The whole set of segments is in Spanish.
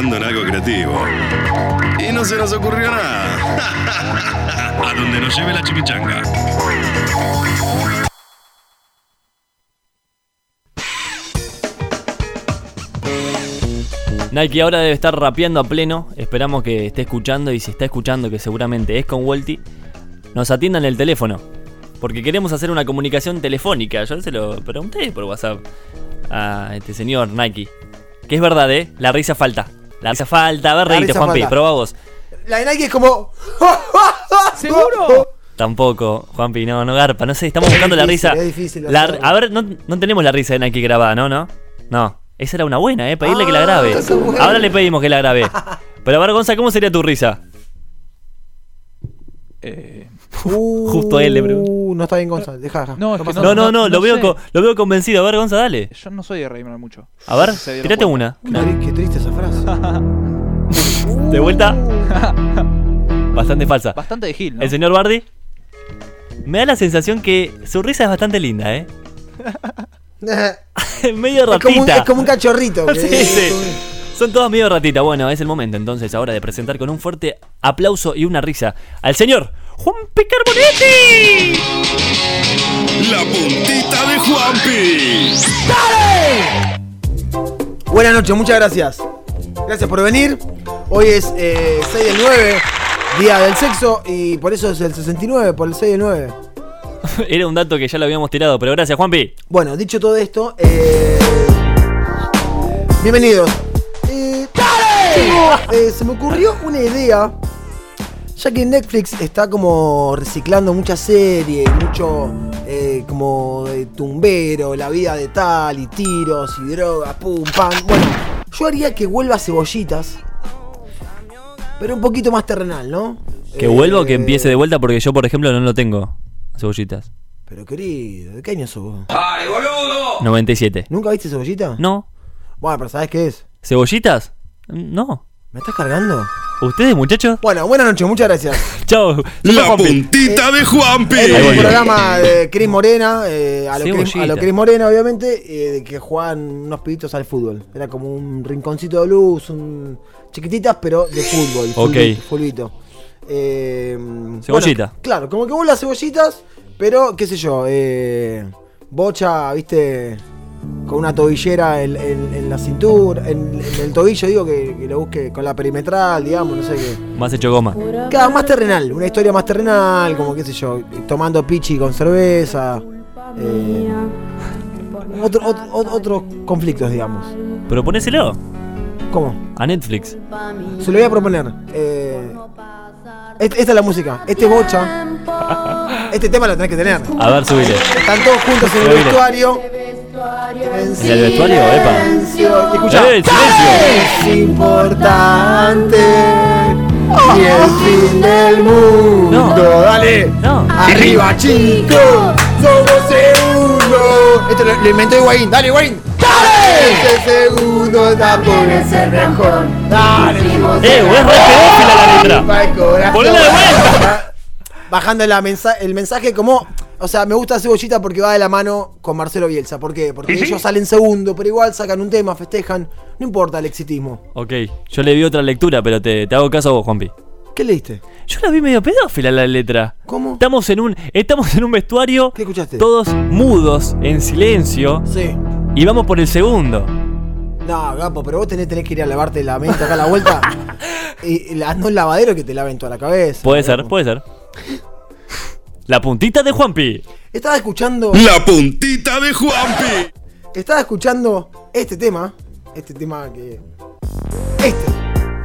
pensando en algo creativo. Y no se nos ocurrió nada. A donde nos lleve la chimichanga. Nike ahora debe estar rapeando a pleno. Esperamos que esté escuchando y si está escuchando, que seguramente es con Walty, nos atiendan el teléfono. Porque queremos hacer una comunicación telefónica. Yo se lo pregunté por WhatsApp a este señor Nike. Que es verdad, ¿eh? La risa falta. La risa falta. A ver, reíte, Juanpi. Proba vos. La de Nike es como. ¿Seguro? Tampoco, Juanpi, no, no garpa. No sé, estamos buscando la difícil, risa. es difícil La- a ver, no, no tenemos la risa de Nike grabada, ¿no? No. No. Esa era una buena, ¿eh? Pedirle que la Ah, grabe. Ahora le pedimos que la grabe. Pero a ver, Gonza, ¿cómo sería tu risa? Eh, Justo a él le pregunto. Uh, no está bien, Gonzalo. Deja, deja. No, es que pasa No, no, no, no lo, veo sé. co- lo veo convencido. A ver, Gonza, dale. yo no soy de reírme mucho. A ver, Se dieron tirate cuenta. una. Qué, qué triste esa frase. De vuelta. Bastante falsa. Bastante de Gil, ¿no? El señor Bardi. Me da la sensación que su risa es bastante linda, ¿eh? medio es, como un, ratita. es como un cachorrito. que- Sí, sí. Son todas medio ratita. Bueno, es el momento entonces ahora de presentar con un fuerte aplauso y una risa al señor Juan P. Carbonetti. La puntita de Juanpi. Buenas noches, muchas gracias. Gracias por venir. Hoy es eh, 6 del 9, Día del Sexo, y por eso es el 69, por el 6 del 9. Era un dato que ya lo habíamos tirado, pero gracias, Juanpi. Bueno, dicho todo esto, eh, bienvenidos. Eh, tengo, eh, se me ocurrió una idea, ya que Netflix está como reciclando muchas series, mucho eh, como de tumbero, la vida de tal, y tiros, y drogas, pum, pam. Bueno, yo haría que vuelva cebollitas, pero un poquito más terrenal, ¿no? Que Eh, vuelva o que empiece de vuelta porque yo, por ejemplo, no lo tengo. Cebollitas. Pero querido, ¿de qué año sos? vos? 97. ¿Nunca viste cebollita? No. Bueno, pero ¿sabes qué es? ¿Cebollitas? No. ¿Me estás cargando? ¿Ustedes, muchachos? Bueno, buenas noches, muchas gracias. Chao. La Juanpi. puntita de Juanpi. Este es Ahí un programa de Cris Morena, eh, a, lo Cris, a lo Cris Morena, obviamente, eh, de que jugaban unos pibitos al fútbol. Era como un rinconcito de luz, un chiquititas, pero de fútbol. Ok. fulbito, fulbito. Eh, Cebollita. bueno, claro, como que vos las cebollitas, pero qué sé yo, eh, bocha, viste, con una tobillera en, en- en la cintura, en, en el tobillo, digo, que, que lo busque con la perimetral, digamos, no sé qué. Más hecho goma. Claro, más terrenal, una historia más terrenal, como qué sé yo, tomando pichi con cerveza. eh, otro- ot- ot- otros conflictos, digamos. Pero ponéselo ¿Cómo? a Netflix. Se lo voy a proponer. eh, est- esta es la música. Este es bocha. Este tema lo tenés que tener. A ver, subile. Están todos juntos en el vestuario. ¿En el vestuario? Epa. Escuchá. ¡Eh, silencio! Es importante. Y el fin del mundo. No. Dale. No. Arriba, chicos. Somos segundo. Esto lo, lo inventó Higuaín. Dale, Higuaín. Dale. Este segundo está por ser mejor. Dale. ¡Eh, güey, es re la letra! Ponela de vuelta. Bajando la mensa- el mensaje como... O sea, me gusta Cebollita porque va de la mano con Marcelo Bielsa. ¿Por qué? Porque ellos salen segundo, pero igual sacan un tema, festejan. No importa el exitismo. Ok, yo le vi otra lectura, pero te, te hago caso a vos, Juanpi. ¿Qué leíste? Yo la vi medio pedófila la letra. ¿Cómo? Estamos en un, estamos en un vestuario, ¿Qué escuchaste? todos mudos, en silencio, Sí. y vamos por el segundo. No, Gapo, pero vos tenés, tenés que ir a lavarte la mente acá a la vuelta. y, y haznos el lavadero que te laven toda la cabeza. Puede ser, Gapo. puede ser. La puntita de Juanpi. Estaba escuchando. La puntita de Juanpi. Estaba escuchando este tema. Este tema que. Este.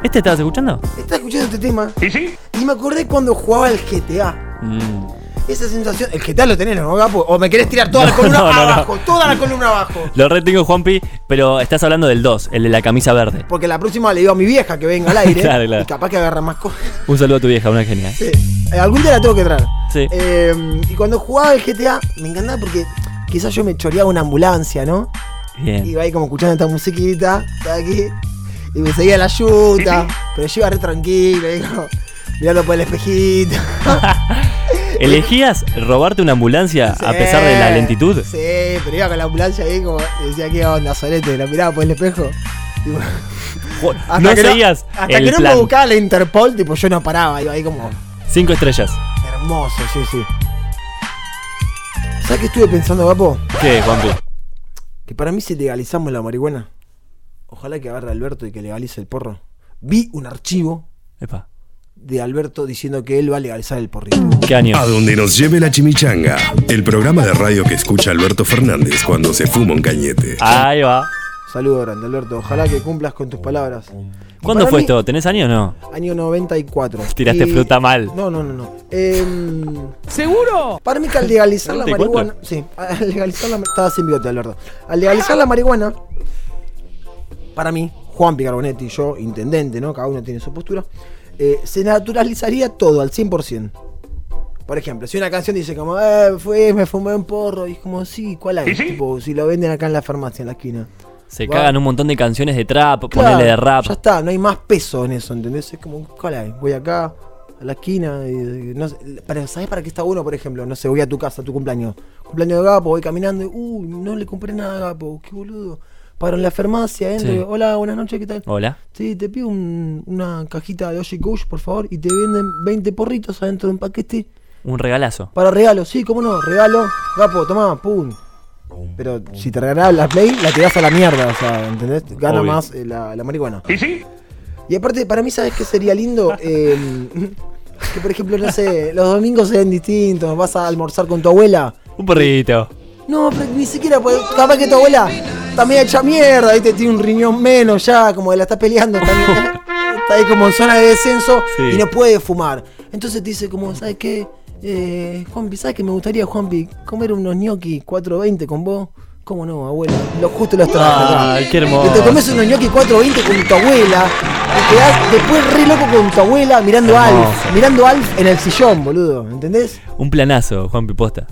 ¿Este estabas escuchando? Estaba escuchando este tema. Y me acordé cuando jugaba el GTA. Mm. Esa sensación. El GTA lo tenés, ¿no, Gapo? O me querés tirar toda la columna no, no, no. abajo. Toda la columna abajo. Lo retengo, Juanpi, pero estás hablando del 2, el de la camisa verde. Porque la próxima le digo a mi vieja que venga al aire. Claro, claro. Y capaz que agarra más cosas. Un saludo a tu vieja, una genia. Sí. Eh, algún día la tengo que traer. Sí. Eh, y cuando jugaba el GTA, me encantaba porque quizás yo me choreaba una ambulancia, ¿no? Bien. Iba ahí como escuchando esta musiquita, estaba aquí, y me seguía la yuta, pero yo iba re tranquilo, como mirando por el espejito. ¿Elegías robarte una ambulancia a pesar de la lentitud? Sí, pero iba con la ambulancia ahí como decía, ¿qué onda, Solete? La miraba por el espejo. Hasta no que seguías hasta el que no plan. me buscaba la Interpol, tipo, yo no paraba, iba ahí como Cinco estrellas. hermoso, sí, sí. ¿Sabes qué estuve pensando, Gapo? ¿Qué, Juanpi? Que para mí si legalizamos la marihuana, ojalá que agarre a Alberto y que legalice el porro. Vi un archivo Epa. De Alberto diciendo que él va a legalizar el porrito. ¿Qué año? A donde nos lleve la chimichanga. El programa de radio que escucha Alberto Fernández cuando se fuma un cañete. Ahí va. Saludo grande, Alberto. Ojalá que cumplas con tus palabras. ¿Cuándo Para fue mí, esto? ¿Tenés años o no? Año 94. Tiraste fruta mal. No, no, no, no. Em, ¿Seguro? para mí que al legalizar la 94. marihuana. Sí, al legalizar la Estaba sin bigote, Alberto. Al legalizar la marihuana. Para mí, Juan Picarbonetti y yo, intendente, ¿no? Cada uno tiene su postura. Eh, se naturalizaría todo al 100%. Por ejemplo, si una canción dice como, eh, fue, me fumé un porro, y es como, sí, ¿cuál hay? Tipo, si lo venden acá en la farmacia, en la esquina. Se Va. cagan un montón de canciones de trap, Claro, ponele de rap. Ya está, no hay más peso en eso, ¿entendés? Es como, ¿cuál hay? Voy acá, a la esquina, y, no sé, para, ¿sabés para qué está bueno, por ejemplo? No sé, voy a tu casa, a tu cumpleaños. Cumpleaños de Gapo, voy caminando y, uy, no le compré nada a Gapo, qué boludo. Paro en la farmacia, entro, Sí. y, hola, buenas noches, ¿qué tal? Hola. Sí, te pido un- una cajita de Oshi Kush, por favor, y te venden 20 porritos adentro de un paquete Un regalazo. para regalo. Sí, cómo no, regalo. Gapo, tomá, pum. Pero si te regalan la Play, la tirás a la mierda, o sea, ¿entendés? Gana Obvio. más eh, la, la marihuana. ¿Y sí? Y aparte, para mí, ¿sabes qué sería lindo? Eh, que, por ejemplo, no sé, los domingos sean distintos, vas a almorzar con tu abuela. Un perrito. No, pero ni siquiera, pues, capaz que tu abuela está media hecha mierda, ahí te tiene un riñón menos ya, como que la está peleando, está, está ahí como en zona de descenso Sí. y no puede fumar. Entonces te dice como, ¿sabes qué? Eh, Juanpi, ¿sabes qué me gustaría, Juanpi? Comer unos gnocchi 420 con vos. ¿Cómo no, abuela? Lo justo los traje. Ay, qué Que hermoso. te comes unos gnocchi 420 con tu abuela. Y quedás después re loco con tu abuela mirando a. Alf. Mirando a Alf en el sillón, boludo. ¿Entendés? Un planazo, Juan Piposta.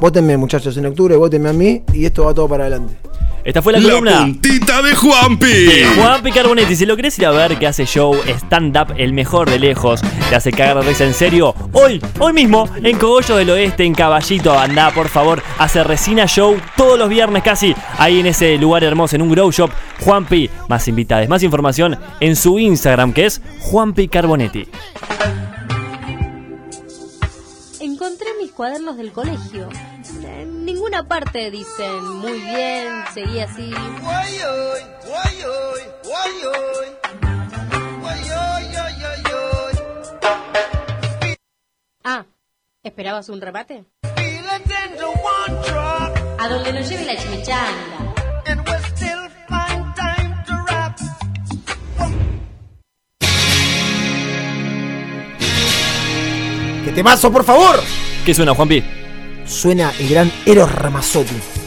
Votenme, muchachos, en octubre, votenme a mí y esto va todo para adelante. Esta fue la, La columna. puntita de Juanpi. Juan Picarbonetti, si lo querés ir a ver que hace show, stand-up, el mejor de lejos, te hace cagar de risa en serio, hoy, hoy mismo, en Cogollo del Oeste, en Caballito, andá por favor, hace Resina Show todos los viernes casi, ahí en ese lugar hermoso, en un grow shop, Juanpi, más invitadas, más información en su Instagram que es Juanpi Carbonetti. Encontré mis cuadernos del colegio. En ninguna parte dicen muy bien, seguí así. Ah, ¿esperabas un remate? A donde nos lleve la chimichanga. ¡Que te mazo, por favor! ¿Qué suena, Juanpi? Suena el gran Eros Ramazzotti.